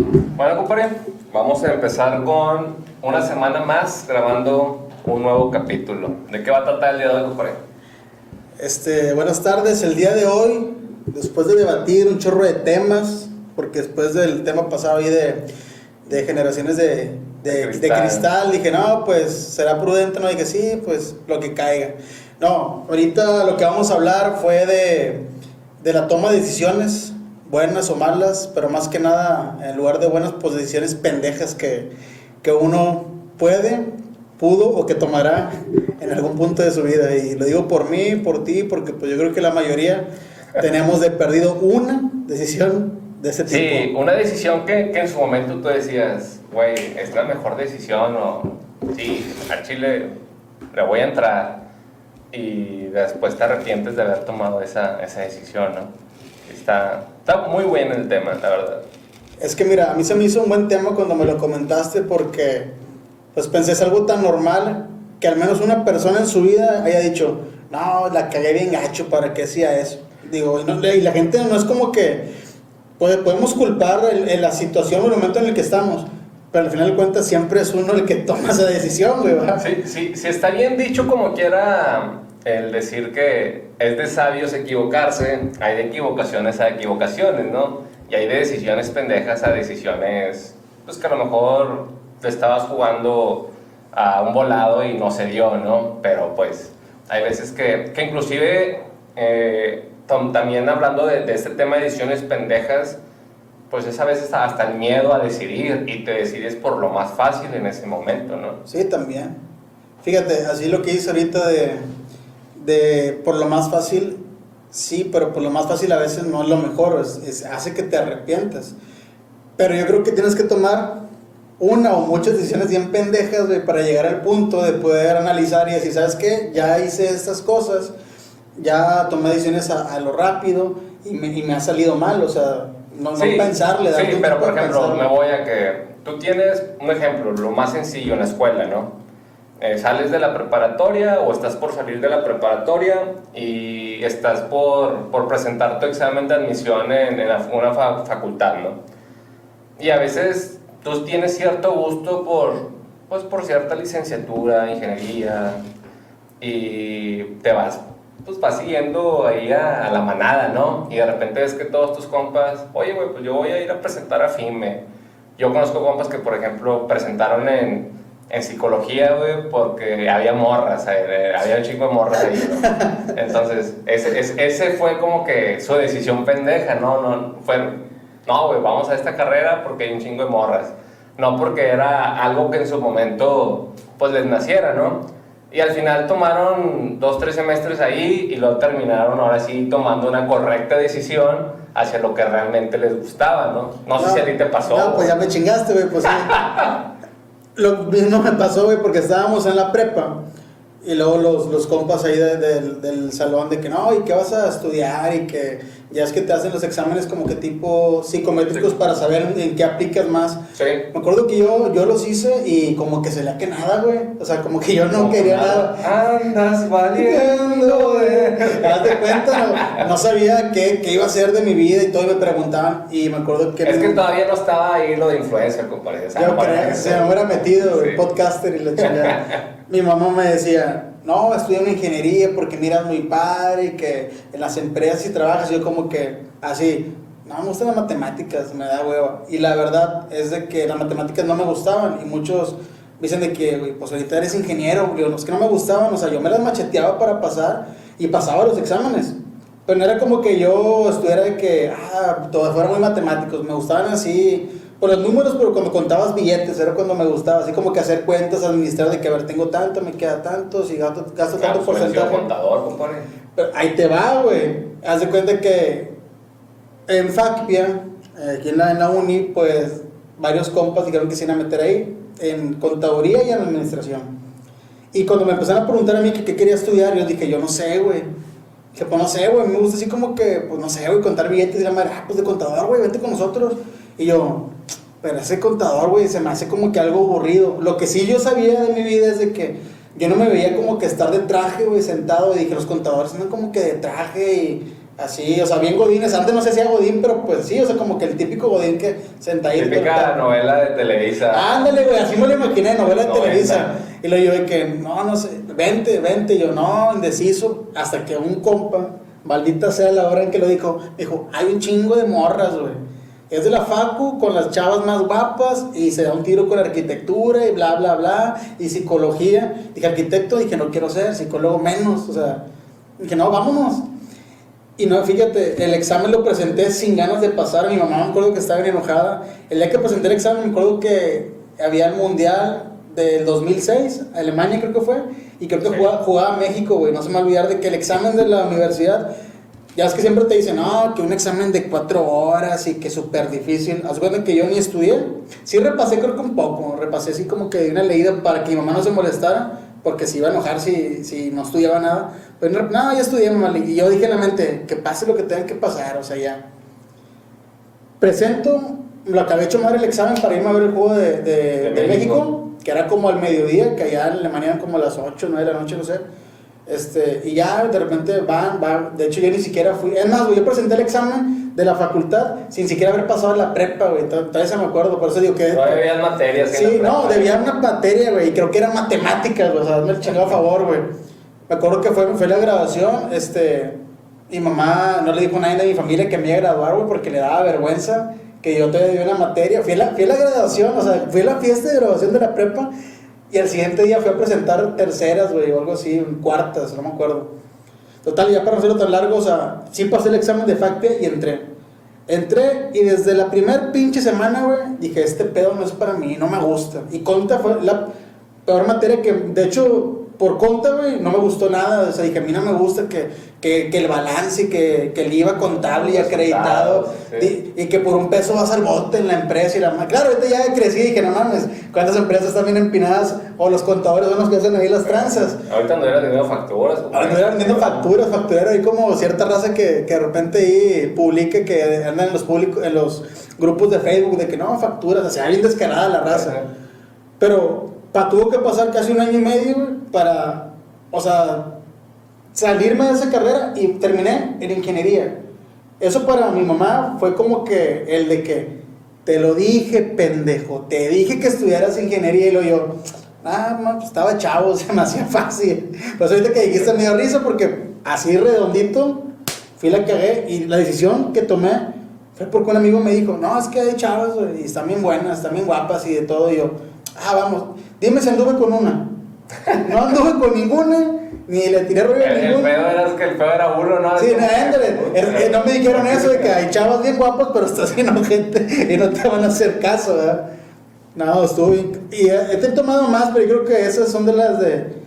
Bueno, compadre, vamos a empezar con una semana más grabando un nuevo capítulo. ¿De qué va a tratar el día de hoy, compadre? Este, buenas tardes. El día de hoy, después de debatir un chorro de temas, porque después del tema pasado ahí de, de generaciones de, de, De de cristal. cristal. dije, no, pues será prudente, no, dije, sí, pues lo que caiga. No, ahorita lo que vamos a hablar fue de, de la toma de decisiones, buenas o malas, pero más que nada, en lugar de buenas, pues decisiones pendejas que, que uno puede, pudo o que tomará en algún punto de su vida. Y lo digo por mí, por ti, porque pues yo creo que la mayoría tenemos de perdido una decisión de ese tipo. Sí, una decisión que, que en su momento tú decías, güey, es la mejor decisión o sí, al Chile le voy a entrar y después te arrepientes de haber tomado esa, esa decisión, ¿no? Está, está muy bueno el tema, la verdad. Es que mira, a mí se me hizo un buen tema cuando me lo comentaste porque pues pensé es algo tan normal que al menos una persona en su vida haya dicho, no, la cagué bien gacho, ¿para qué hacía eso? Digo, y, no- y la gente no es como que pues, podemos culpar el- el- la situación o el momento en el que estamos, pero al final de cuentas siempre es uno el que toma esa decisión, güey. Sí, sí, sí está bien dicho como quiera el decir que es de sabios equivocarse, hay de equivocaciones a equivocaciones, ¿no? Y hay de decisiones pendejas a decisiones, pues que a lo mejor te estabas jugando a un volado y no se dio, ¿no? Pero pues hay veces que, que inclusive eh, también hablando de, de este tema de decisiones pendejas, pues es a veces hasta el miedo a decidir y te decides por lo más fácil en ese momento, ¿no? Sí, también. Fíjate, así lo que hice ahorita de, de por lo más fácil, sí, pero por lo más fácil a veces no es lo mejor, es, es- hace que te arrepientas. Pero yo creo que tienes que tomar una o muchas decisiones bien pendejas, güey, para llegar al punto de poder analizar y decir, ¿sabes qué? Ya hice estas cosas, ya tomé decisiones a, a lo rápido y me, y me ha salido mal, o sea, no, no Sí, pensarle. darte Sí, pero por ejemplo, pensarle. me voy a que tú tienes un ejemplo, lo más sencillo en la escuela, ¿no? Eh, sales de la preparatoria o estás por salir de la preparatoria y estás por, por presentar tu examen de admisión en, en una fa- facultad, ¿no? Y a veces tú tienes cierto gusto por, pues, por cierta licenciatura, ingeniería, y te vas, pues vas siguiendo ahí a, a la manada, ¿no? Y de repente ves que todos tus compas, oye, güey, pues yo voy a ir a presentar a FIME. Yo conozco compas que, por ejemplo, presentaron en, en psicología, güey, porque había morras, eh, había un chico de morras ahí, ¿no? Entonces, ese, ese, fue como que su decisión pendeja, ¿no? No, fue, no, güey, vamos a esta carrera porque hay un chingo de morras. No porque era algo que en su momento, pues les naciera, ¿no? Y al final tomaron dos, tres semestres ahí y luego terminaron ahora sí tomando una correcta decisión hacia lo que realmente les gustaba, ¿no? No, sé si a ti te pasó. No, pues ya me chingaste, güey, pues sí. Lo mismo me pasó, porque estábamos en la prepa y luego los, los compas ahí de- del- del salón de que no, y que vas a estudiar y que ya es que te hacen los exámenes como que tipo psicométricos Sí. para saber en, qué aplicas más. Sí. Me acuerdo que yo, yo los hice y como que se le que nada, güey. O sea, como que yo no Como quería nada. nada. Andas valiendo. Haz de cuenta, no, no sabía qué, qué iba a hacer de mi vida y todo y me preguntaban y me acuerdo que... Es me- que todavía no estaba ahí lo de influencer, compadre. Yo creo que se me hubiera metido, Sí. el podcaster y la chingada. Mi mamá me decía, no, estudia una ingeniería porque miras muy padre y que en las empresas y trabajas. Yo como que, así, no me gustan las matemáticas, me da hueva. Y la verdad es de que las matemáticas no me gustaban y muchos me dicen de que, pues ahorita eres ingeniero. Es que no me gustaban, o sea, yo me las macheteaba para pasar y pasaba los exámenes. Pero no era como que yo estuviera de que, ah, todos fueran muy matemáticos, me gustaban así, por los números, pero cuando contabas billetes, era cuando me gustaba, así como que hacer cuentas, administrar de que, a ver, tengo tanto, me queda tanto, si gasto, gasto Ah, tanto pues, porcentaje. contador, compadre. Pero ahí te va, güey. Haz de cuenta que en FACPIA, aquí en la, en la uni, pues varios compas dijeron que se iban a meter ahí, en contaduría y en administración. Y cuando me empezaron a preguntar a mí que qué quería estudiar, yo dije, yo no sé, güey. Dije, pues no sé, güey, me gusta así como que, pues no sé, güey, contar billetes y la madre, ah, pues de contador, güey, vente con nosotros. Y yo, pero ese contador, güey, se me hace como que algo aburrido. Lo que sí yo sabía de mi vida es de que yo no me veía como que estar de traje, güey, sentado. Y dije, los contadores andan como que de traje y Así, o sea, bien Godines. Antes no se hacía Godín, pero pues sí, o sea, como que el típico Godín que sentadito. Típica novela de Televisa. Ándale, güey, así me lo imaginé, novela de. Televisa. Y le digo de que, no, no sé, vente, vente. Y yo, no, indeciso. Hasta que un compa, maldita sea la hora en que lo dijo, dijo, hay un chingo de morras, güey. Es de la Facu con las chavas más guapas y se da un tiro con arquitectura y bla, bla, bla. Y psicología. Dije, arquitecto, dije, no quiero ser, psicólogo menos. O sea, dije, no, vámonos. Y no, fíjate, el examen lo presenté sin ganas de pasar. Mi mamá me acuerdo que estaba bien enojada. El día que presenté el examen, me acuerdo que había el mundial del 2006, Alemania creo que fue, y creo que Sí. jugaba, jugaba México, güey. No se me va a olvidar de que el examen de la universidad, ya es que siempre te dicen, no, que un examen de cuatro horas y que súper difícil. Haz cuenta que yo ni estudié. Sí repasé, creo que un poco. Repasé así como que una leída para que mi mamá no se molestara, porque se iba a enojar si, si no estudiaba nada. Pero no, no, ya estudié, mamá. Y yo dije en la mente, que pase lo que tenga que pasar, o sea, ya. Presento, lo acabé hecho madre el examen para irme a ver el juego de, de- De de México. México, que era como al mediodía, que allá en Alemania eran como a las 8, 9 de la noche, no sé. Este, y ya de repente van, van, de hecho yo ni siquiera fui, es más, güey, yo presenté el examen de la facultad sin siquiera haber pasado la prepa, güey, to- todavía se me acuerdo, por eso digo que... Todavía había materias. Sí, no, debía una materia, güey, y creo que era matemáticas, güey, o sea, me el chingado a favor, güey. Me acuerdo que fue, fue la graduación, este, mi mamá no le dijo a nadie de mi familia que me iba a graduar, güey, porque le daba vergüenza que yo todavía debía una materia. Fui a, la, fui a la graduación, o sea, fui a la fiesta de graduación de la prepa, y al siguiente día fui a presentar terceras, güey, o algo así, cuartas, no me acuerdo. Total, ya para no hacerlo tan largo, o sea, sí pasé el examen de FACPIA y entré. Entré y desde la primer pinche semana, güey, dije, este pedo no es para mí, no me gusta. Y conta fue la peor materia que, de hecho, por conta, güey, no me gustó nada. O sea, dije, a mí no me gusta que, que, que el balance, y que, que el IVA contable y acreditado, sí. y, y que por un peso vas al bote en la empresa y la Claro, ahorita ya crecí y dije, no mames, ¿cuántas empresas están bien empinadas? O los contadores son los que hacen ahí las tranzas. Ahorita no era dinero facturas. güey. Ahora eran vendiendo facturas, facturero, hay como cierta raza que, que de repente ahí publique que andan en los públicos, en los grupos de Facebook de que no, facturas, o sea, bien descarada la raza. Ajá. Pero pa, tuvo que pasar casi un año y medio güey, para, o sea, salirme de esa carrera y terminé en ingeniería. Eso para mi mamá fue como que el de que te lo dije, pendejo, te dije que estudiaras ingeniería y lo yo, ah, no, pues estaba chavo, se me hacía fácil. Pues ahorita que dijiste me dio risa porque así redondito fui la cagué y la decisión que tomé fue porque un amigo me dijo, no, es que hay chavas y están bien buenas, están bien guapas y de todo. Y yo, ah, vamos, dime si anduve con una. No anduve con ninguna, ni le tiré rollo a El, el ninguna. pedo era que el pedo era uno, ¿no? Sí, no, no me dijeron eso de que hay chavas bien guapas, pero estás de gente y no te van a hacer caso, ¿verdad? No, estuvo bien. Y eh, he tomado más, pero yo creo que esas son de las de.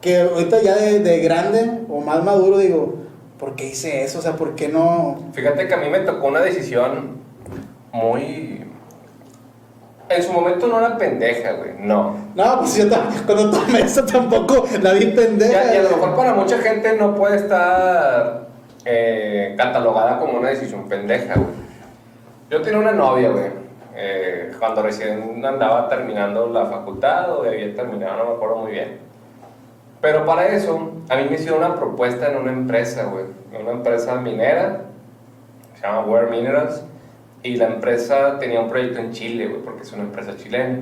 Que ahorita ya de, de grande o más maduro digo, ¿por qué hice eso? O sea, ¿por qué no? Fíjate que a mí me tocó una decisión muy... En su momento no era pendeja, güey, no. No, pues yo cuando tomé eso tampoco la vi pendeja. Y a lo mejor para mucha gente no puede estar eh, catalogada como una decisión pendeja, güey. Yo tenía una novia, güey, eh, cuando recién andaba terminando la facultad o había terminado, no me acuerdo muy bien. Pero para eso, a mí me hicieron una propuesta en una empresa, güey, en una empresa minera, se llama Ware Minerals, y la empresa tenía un proyecto en Chile, güey, porque es una empresa chilena.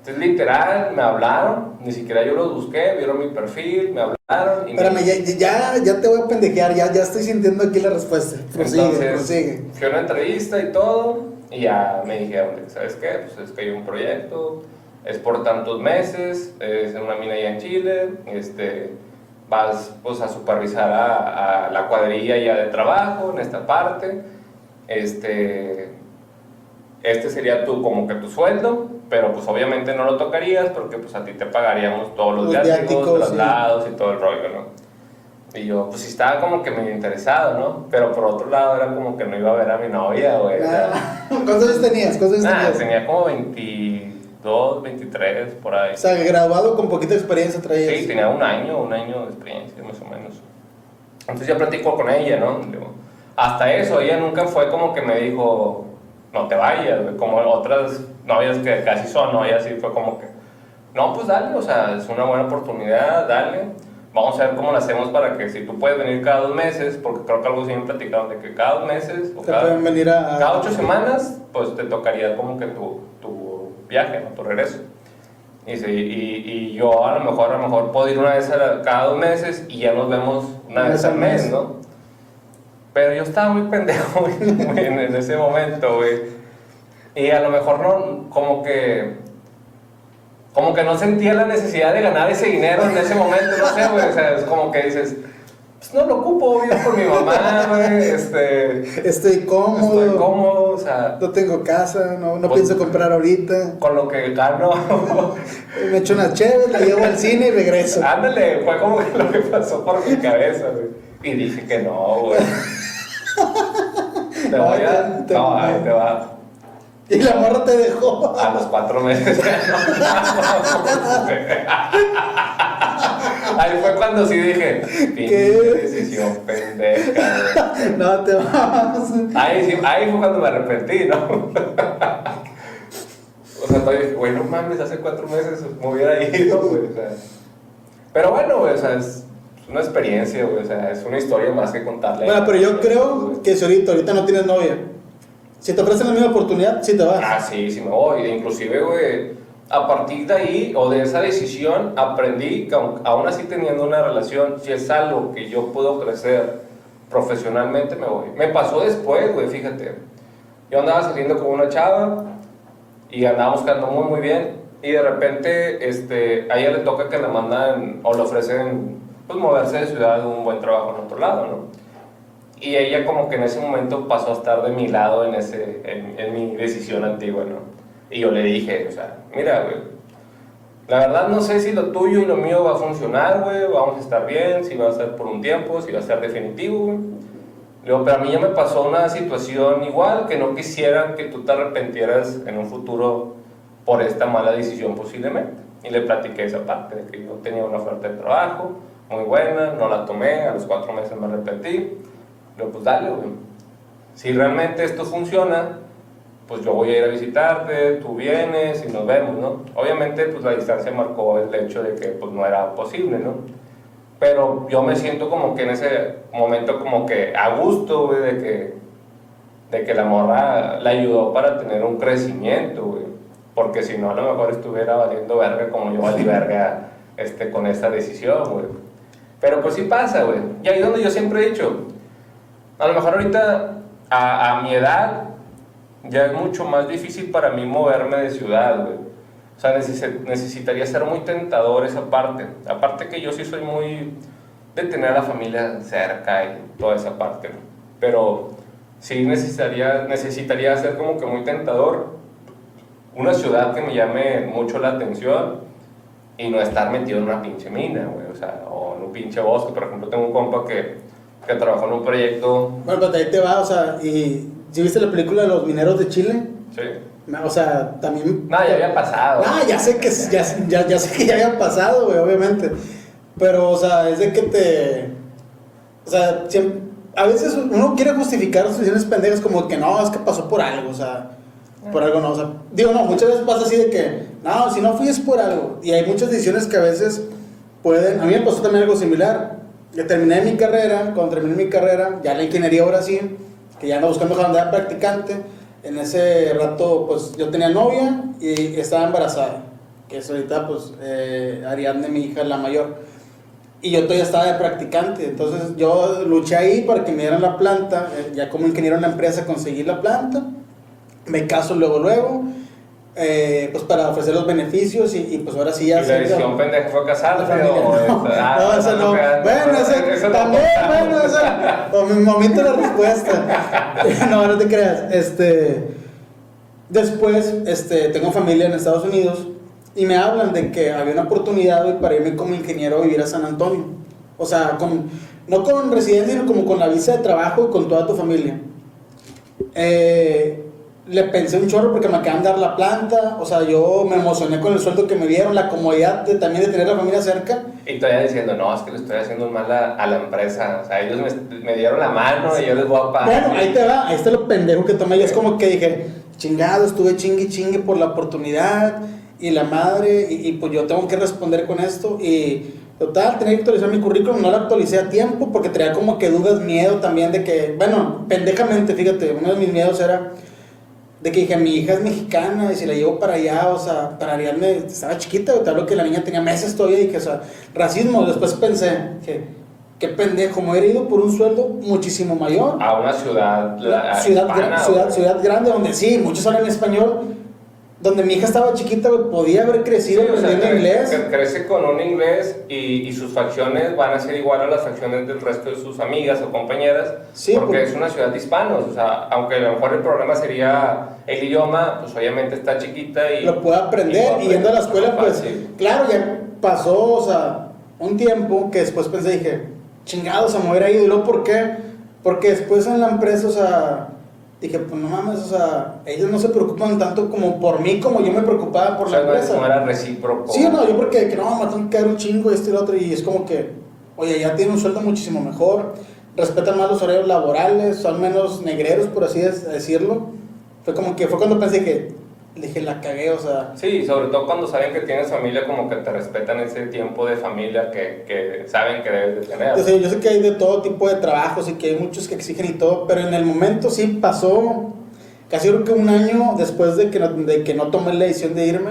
Entonces, literal, me hablaron, ni siquiera yo los busqué, vieron mi perfil, me hablaron y me- Espérame, ya, ya, ya te voy a pendejear, ya, ya estoy sintiendo aquí la respuesta. Prosigue, Entonces, prosigue. fui a una entrevista y todo, y ya me dijeron, ¿sabes qué? Pues es que hay un proyecto, es por tantos meses, es en una mina allá en Chile, este, vas pues, a supervisar a, a la cuadrilla ya de trabajo en esta parte, este, este sería tu, como que tu sueldo, pero pues obviamente no lo tocarías porque pues a ti te pagaríamos todos los, Los viáticos, traslados y todo el rollo, ¿no? Y yo, pues sí estaba como que medio interesado, ¿no? Pero por otro lado era como que no iba a ver a mi novia, güey. Ah, ¿Cuántos años tenías? ¿Cuántos Nah, tenías? tenía como 22, 23, por ahí. O sea, graduado con poquita experiencia traías. Sí, tenía un año, un año de experiencia, más o menos. Entonces ya platico con ella, ¿no? Digo, hasta eso, ella nunca fue como que me dijo, no te vayas, güey", como otras novias que casi son, ¿no? Ella sí fue como que, no, pues dale, o sea, es una buena oportunidad, dale. vamos a ver cómo lo hacemos para que si tú puedes venir cada dos meses, porque creo que algo sí me platicaron de que cada dos meses o Te cada, pueden venir a... cada ocho semanas, pues te tocaría como que tu, tu viaje, ¿no? tu regreso. Y, sí, y, y yo a lo mejor a lo mejor puedo ir una vez a la- cada dos meses y ya nos vemos una vez al mes, ¿no? Pero yo estaba muy pendejo güey, en, ese momento, güey. Y a lo mejor no, como que, como que no sentía la necesidad de ganar ese dinero en ese momento, no sé, güey. O sea, es como que dices, pues no lo ocupo, vivo por mi mamá, güey. Este, Estoy cómodo. estoy cómodo, o sea, No tengo casa, no, no Pues- pienso comprar ahorita. con lo que gano. Me echo unas chéves, la llevo al cine y regreso. Ándale, fue como que lo que pasó por mi cabeza, güey. Y dije que no, güey. Te voy a. No, ahí te va. Y la morra te dejó. A los cuatro meses. Ahí fue cuando sí dije, pinche ¿Qué? decisión pendeja, güey. No te vas. Ahí, sí, ahí fue cuando me arrepentí, ¿no? O sea, todavía dije, güey, no mames, hace cuatro meses me hubiera ido, güey. O sea. Pero bueno, güey, o sea, es una experiencia, güey. O sea, es una historia más que contarle. Bueno, pero yo creo que si ahorita, ahorita no tienes novia, si te ofrecen la misma oportunidad, sí te vas. Ah, sí, sí me voy. Inclusive, güey, a partir de ahí o de esa decisión aprendí que aún así teniendo una relación, si es algo que yo puedo crecer profesionalmente, me voy. Me pasó después, güey, fíjate. Yo andaba saliendo con una chava y andábamos quedando muy, muy bien. Y de repente, este, a ella le toca que le mandan o le ofrecen, pues, moverse de ciudad, un buen trabajo en otro lado, ¿no? Y ella como que en ese momento pasó a estar de mi lado en, ese, en, en mi decisión antigua, ¿no? Y yo le dije, o sea, mira, güey, la verdad no sé si lo tuyo y lo mío va a funcionar, güey, vamos a estar bien, si va a ser por un tiempo, si va a ser definitivo, güey. Le digo, pero a mí ya me pasó una situación igual que no quisiera que tú te arrepentieras en un futuro por esta mala decisión posiblemente. Y le platiqué esa parte de que yo tenía una oferta de trabajo muy buena, no la tomé, a los cuatro meses me arrepentí. Digo, pues dale, güey. Si realmente esto funciona, pues yo voy a ir a visitarte, tú vienes y nos vemos, ¿no? Obviamente, pues la distancia marcó el hecho de que pues no era posible, ¿no? Pero yo me siento como que en ese momento como que a gusto, güey, de que, de que la morra la ayudó para tener un crecimiento, güey. Porque si no, a lo mejor estuviera valiendo verga como yo valí verga este, con esta decisión, güey. Pero pues sí pasa, güey. Y ahí es donde yo siempre he dicho, a lo mejor ahorita, a, a mi edad, ya es mucho más difícil para mí moverme de ciudad, güey. O sea, neces- necesitaría ser muy tentador esa parte. Aparte que yo sí soy muy de tener a la familia cerca y toda esa parte, ¿no? Pero sí necesitaría, necesitaría ser como que muy tentador una ciudad que me llame mucho la atención y no estar metido en una pinche mina, güey. O sea, un pinche bosque. Por ejemplo, tengo un compa que, que trabajó en un proyecto... Bueno, pero ahí te va, o sea, y si viste la película de los mineros de Chile, Sí. o sea, también... No, ya había pasado. Ah, ya sé que ya, ya, ya sé que ya había pasado, güey, obviamente. Pero, o sea, es de que te. O sea, siem- a veces uno quiere justificar sus decisiones pendejas como que no, es que pasó por algo, o sea, por algo no. O sea, digo, no, muchas veces pasa así de que, no, si no fui es por algo. Y hay muchas decisiones que a veces pueden. A mí me pasó también algo similar. Que terminé mi carrera, cuando terminé mi carrera, ya la ingeniería ahora sí, que ya ando buscando andar practicante. En ese rato, pues yo tenía novia y estaba embarazada. Que es ahorita, pues, eh, Ariadne, mi hija, la mayor. Y yo todavía estaba de practicante. Entonces yo luché ahí para que me dieran la planta. eh, ya como ingeniero en la empresa conseguí la planta. Me caso luego, luego. Eh, pues para ofrecer los beneficios y, y, pues ahora sí ¿Y ya... la decisión pendeja fue familia, o...? no, Ah, no, eso no. Bueno, eso no también, bueno, eso. O mi momento la respuesta. No, no te creas. Este. Después, este, tengo familia en Estados Unidos y me hablan de que había una oportunidad güey, para irme como ingeniero a vivir a San Antonio. O sea, con, no con residencia, sino como con la visa de trabajo y con toda tu familia. Eh, le pensé un chorro porque me acaban de dar la planta. O sea, yo me emocioné con el sueldo que me dieron, la comodidad de, también de tener la familia cerca. Y todavía diciendo, no, es que le estoy haciendo mal a, a la empresa. O sea, ellos me, me dieron la mano y yo les voy a pagar. Bueno, ahí te va, ahí está lo pendejo que tomé. Yo es como que dije, chingado, estuve chingue chingue por la oportunidad y la madre, y, y pues yo tengo que responder con esto. Y Total, tenía que actualizar mi currículum, no lo actualicé a tiempo porque tenía como que dudas, miedo también de que, bueno, pendejamente, fíjate, uno de mis miedos era de que dije, mi hija es mexicana y si la llevo para allá, o sea, para Ariadne, estaba chiquita, te hablo que la niña tenía meses todavía y dije, o sea, racismo, después pensé que, qué pendejo, me hubiera ido por un sueldo muchísimo mayor. A una ciudad, la, ciudad, hispana, ciudad, ciudad grande, donde sí, muchos hablan español, donde mi hija estaba chiquita, podía haber Sí, crecido sea, aprendiendo cre- inglés. cre- crece con un inglés y, y sus facciones van a ser igual a las facciones del resto de sus amigas o compañeras, Sí, porque porque- es una ciudad de hispanos, o sea, aunque a lo mejor el problema sería el idioma, pues obviamente está chiquita y... lo puede aprender y y yendo a la escuela pues claro ya pasó o sea un tiempo que después pensé dije chingados a me hubiera ido y luego por qué porque después en la empresa o sea dije pues no mames o sea ellos no se preocupan tanto como por mí como yo me preocupaba por o sea, la empresa no era recíproco. sí o no yo porque que no me tengo que dar un chingo esto y lo otro y es como que oye ya tiene un sueldo muchísimo mejor respetan más los horarios laborales son menos negreros por así decirlo fue como que fue cuando pensé que dije la cagué o sea Sí, sobre todo cuando saben que tienes familia, como que te respetan ese tiempo de familia que, que saben que debes de tener. Yo sé, yo sé que hay de todo tipo de trabajos y que hay muchos que exigen y todo, pero en el momento sí pasó, casi creo que un año después de que no, de que no tomé la decisión de irme,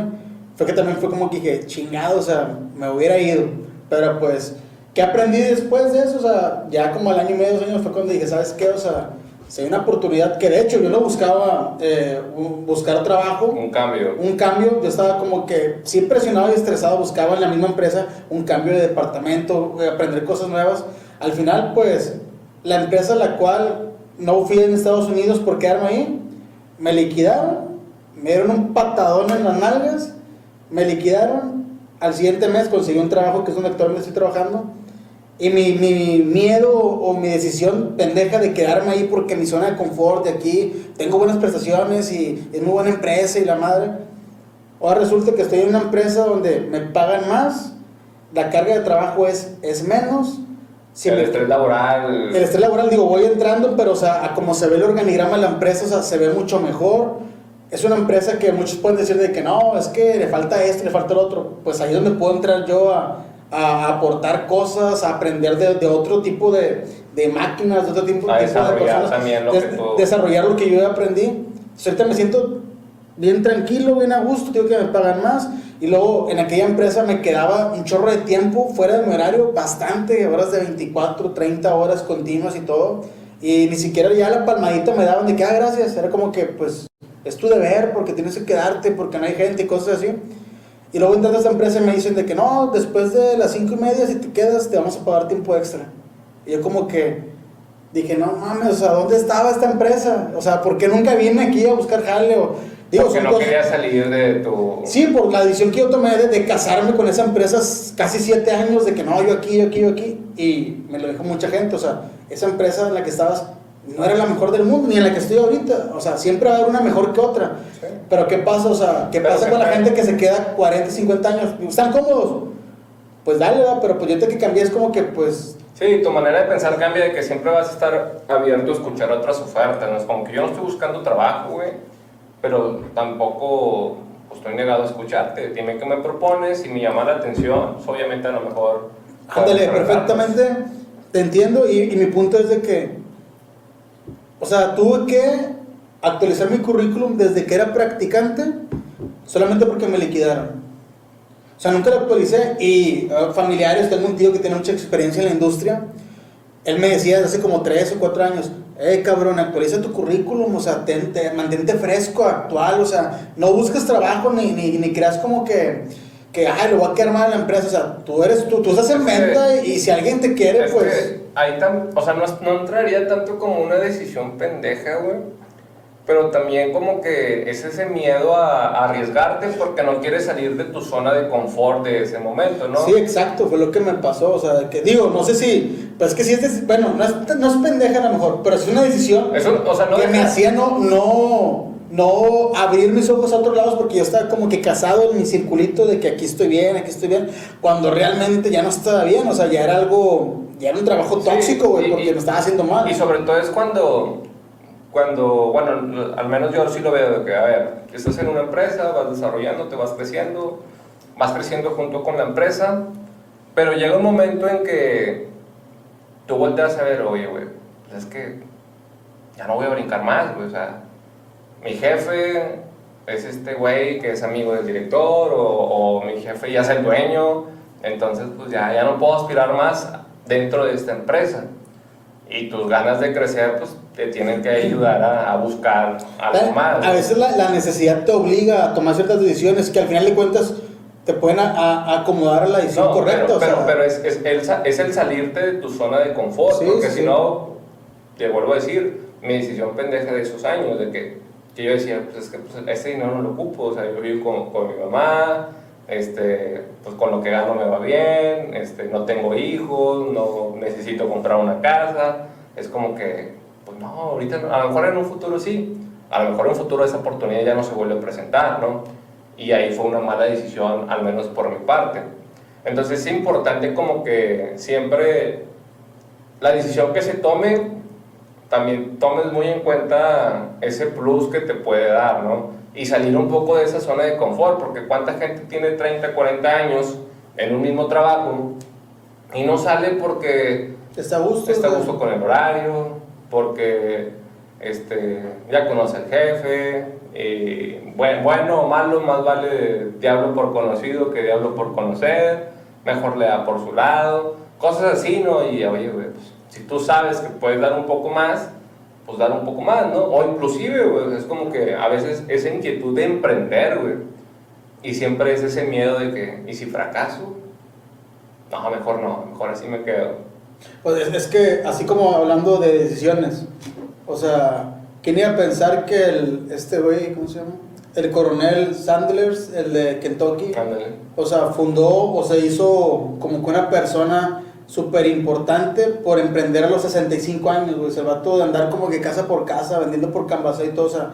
fue que también fue como que dije, chingado, o sea, me hubiera ido. Pero pues, ¿qué aprendí después de eso? O sea, ya como al año y medio, dos años fue cuando dije, ¿sabes qué? O sea, si hay una oportunidad, que de hecho yo lo buscaba, eh, bu- buscar trabajo, Un cambio. un cambio, yo estaba como que sí presionado y estresado, buscaba en la misma empresa un cambio de departamento, eh, aprender cosas nuevas. Al final, pues, la empresa a la cual no fui en Estados Unidos por quedarme ahí, me liquidaron, me dieron un patadón en las nalgas, me liquidaron, al siguiente mes conseguí un trabajo que es donde actualmente estoy trabajando. Y mi, mi miedo o mi decisión pendeja de quedarme ahí porque mi zona de confort de aquí, tengo buenas prestaciones y es muy buena empresa y la madre. Ahora resulta que estoy en una empresa donde me pagan más, la carga de trabajo es, es menos. Si el me- estrés laboral. el estrés laboral, digo, voy entrando, pero o sea, a como se ve el organigrama de la empresa, o sea, se ve mucho mejor. Es una empresa que muchos pueden decir de que no, es que le falta esto, le falta lo otro. Pues ahí es donde puedo entrar yo a, a aportar cosas, a aprender de, de otro tipo de, de máquinas, de otro tipo, A tipo de personas. también lo Des- que tú- Desarrollar lo que yo aprendí. Entonces, ahorita me siento bien tranquilo, bien a gusto, digo que me pagan más. Y luego en aquella empresa me quedaba un chorro de tiempo fuera de mi horario, bastante, horas de 24, 30 horas continuas y todo. Y ni siquiera ya la palmadita me daban de que, ah, gracias. Era como que, pues, es tu deber porque tienes que quedarte, porque no hay gente y cosas así. Y luego entrando a esta empresa y me dicen de que no, después de las 5 y media, si te quedas, te vamos a pagar tiempo extra. Y yo como que dije, no mames, o sea, ¿dónde estaba esta empresa? O sea, ¿por qué nunca vine aquí a buscar jale? O, digo, porque no cosas- querías salir de tu... Sí, por la decisión que yo tomé de, de casarme con esa empresa casi siete años, de que no, yo aquí, yo aquí, yo aquí, y me lo dijo mucha gente, o sea, esa empresa en la que estabas no era la mejor del mundo, ni en la que estoy ahorita, o sea, siempre va a haber una mejor que otra. Sí. Pero ¿qué pasa? O sea, ¿qué Pero pasa con la gente que se queda 40, 50 años? ¿Están cómodos? Pues dale, ¿verdad? pero pues yo te que cambié es como que pues Sí, tu manera de pensar cambia de que siempre vas a estar abierto a escuchar otras ofertas, ¿no? Es como que yo no estoy buscando trabajo, güey, pero tampoco pues, estoy negado a escucharte. Dime qué me propones, si me llama la atención, pues, obviamente a lo mejor... Ándale, perfectamente, te entiendo y, y mi punto es de que, o sea, tuve que actualizar mi currículum desde que era practicante solamente porque me liquidaron. O sea, nunca lo actualicé y eh, familiares, tengo un tío que tiene mucha experiencia en la industria, él me decía hace como 3 o 4 años, eh cabrón, actualiza tu currículum, o sea, ten- te- mantente fresco, actual, o sea, no busques trabajo ni, ni, ni creas como que, que, ay, lo voy a quedar mal en la empresa, o sea, tú eres, tú, tú estás en venta y si alguien te quiere, Es pues... ahí tam- o sea, no, no entraría tanto como una decisión pendeja, güey. Pero también como que es ese miedo a, a arriesgarte porque no quieres salir de tu zona de confort de ese momento, ¿no? Sí, exacto, fue lo que me pasó, o sea, que digo, no sé si, pues que si es, bueno, no es, no es pendeja a lo mejor, pero es una decisión Eso, o sea, no que me deja- hacía no, no, no abrir mis ojos a otros lados porque yo estaba como que casado en mi circulito de que aquí estoy bien, aquí estoy bien, cuando realmente ya no estaba bien, o sea, ya era algo, ya era un trabajo tóxico, güey, porque me estaba haciendo mal. Y sobre todo es cuando, cuando, bueno, al menos yo sí lo veo de que, a ver, estás en una empresa, vas desarrollando, te vas creciendo, vas creciendo junto con la empresa, Pero llega un momento en que tú volteas a ver, oye, güey, pues es que ya no voy a brincar más, güey, o sea, mi jefe es este güey que es amigo del director o, o, mi jefe ya es el dueño, entonces pues ya, ya no puedo aspirar más dentro de esta empresa. Y tus ganas de crecer pues te tienen que ayudar a, a buscar algo más. A veces la, la, necesidad te obliga a tomar ciertas decisiones que al final de cuentas te pueden a, a acomodar a la decisión no, correcta. Pero, o sea, pero, pero es, es, el, es, el, salirte de tu zona de confort, Sí, porque sí, si no, te vuelvo a decir, mi decisión pendeja de esos años, de que, que yo decía, pues es que pues, ese dinero no lo ocupo, o sea, yo vivo con, con mi mamá, este, pues con lo que gano me va bien, este, no tengo hijos, no necesito comprar una casa, es como que, pues no, ahorita a lo mejor en un futuro sí, a lo mejor en un futuro esa oportunidad ya no se vuelve a presentar, ¿no? Y ahí fue una mala decisión, al menos por mi parte. Entonces es importante como que siempre la decisión que se tome, también tomes muy en cuenta ese plus que te puede dar, ¿no? Y salir un poco de esa zona de confort, porque cuánta gente tiene 30, 40 años en un mismo trabajo y no sale porque está a gusto. está a gusto con el horario, porque este, ya conoce al jefe, bueno, bueno o malo, más vale diablo por conocido que diablo por conocer, mejor le da por su lado, cosas así, ¿no? Y oye, pues, tú sabes que puedes dar un poco más, pues dar un poco más, ¿no? O inclusive, güey, es como que a veces esa inquietud de emprender, güey, y siempre es ese miedo de que, ¿y si fracaso? No, mejor no, mejor así me quedo. Pues es, es que, así como hablando de decisiones, o sea, ¿quién iba a pensar que el, este güey, ¿cómo se llama? El coronel Sanders, el de Kentucky, Ándale. o sea, fundó o se hizo como que una persona súper importante por emprender a los 65 años, güey. Se va todo de andar como que casa por casa, vendiendo por Canvas y todo, o sea,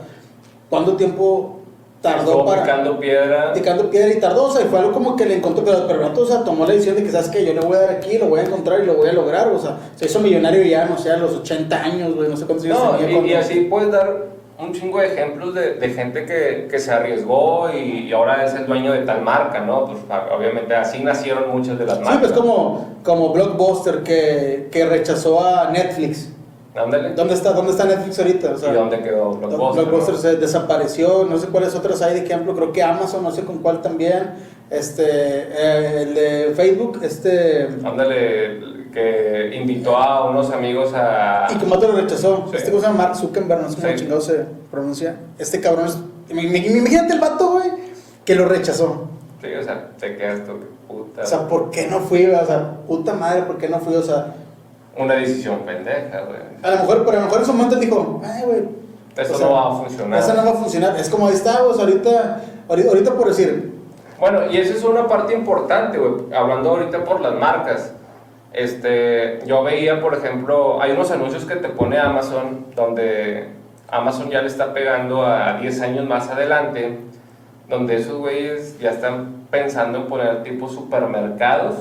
¿cuánto tiempo tardó Estuvo para...? picando piedra. picando piedra y tardó, o sea, y fue algo como que le encontró, pero, pero el vato, o sea, tomó la decisión de que, ¿sabes qué? Yo le voy a dar aquí, lo voy a encontrar y lo voy a lograr, o sea, se hizo millonario ya, no sé, a los 80 años, güey, no sé cuántos años No, tenía y, cuando- y así puedes dar un chingo de ejemplos de, de gente que, que se arriesgó y, y ahora es el dueño de tal marca, ¿no? Pues obviamente así nacieron muchas de las Sí, marcas. pues como, como Blockbuster que, que rechazó a Netflix. Ándale. ¿Dónde está, ¿Dónde está Netflix ahorita? O sea, ¿Y dónde quedó Blockbuster? Blockbuster se desapareció, no sé cuáles otras hay de ejemplo, creo que Amazon, no sé con cuál también, este, eh, el de Facebook, este, Ándale, que invitó a unos amigos a... y que Mato lo rechazó, Sí. este cosa Mark Zuckerberg, no sé cómo Sí. chingado se pronuncia, este cabrón es, imagínate el vato, güey, que lo rechazó, Sí, o sea, te quedas tú, puta. o sea, ¿por qué no fui? O sea, puta madre, ¿por qué no fui? O sea, Una decisión pendeja, güey. a lo mejor, pero a lo mejor en su momento dijo, ay, güey, Eso o sea, no va a funcionar. Eso no va a funcionar. Es como ahí está, pues, ahorita, ahorita, ahorita por decir, Bueno, y esa es una parte importante, güey. Hablando ahorita por las marcas. Este, yo veía, por ejemplo, hay unos anuncios que te pone Amazon, donde Amazon ya le está pegando a 10 años más adelante, donde esos güeyes ya están pensando en poner tipo supermercados,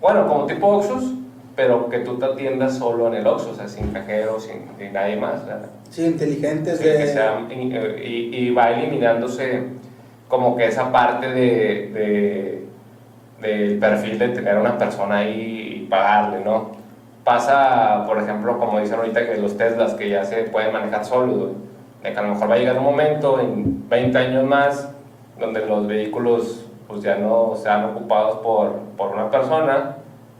bueno, como tipo Oxxos, pero que tú te atiendas solo en el Oxxo, o sea, sin cajero, sin, sin nadie más. sí, inteligentes Sí, de... que sea- y, y- y va eliminándose como que esa parte de, de- del perfil de tener una persona ahí y pagarle, ¿no? Pasa, por ejemplo, como dicen ahorita que los Teslas que ya se pueden manejar solos, de que a lo mejor va a llegar un momento en 20 años más donde los vehículos pues ya no sean ocupados por, por una persona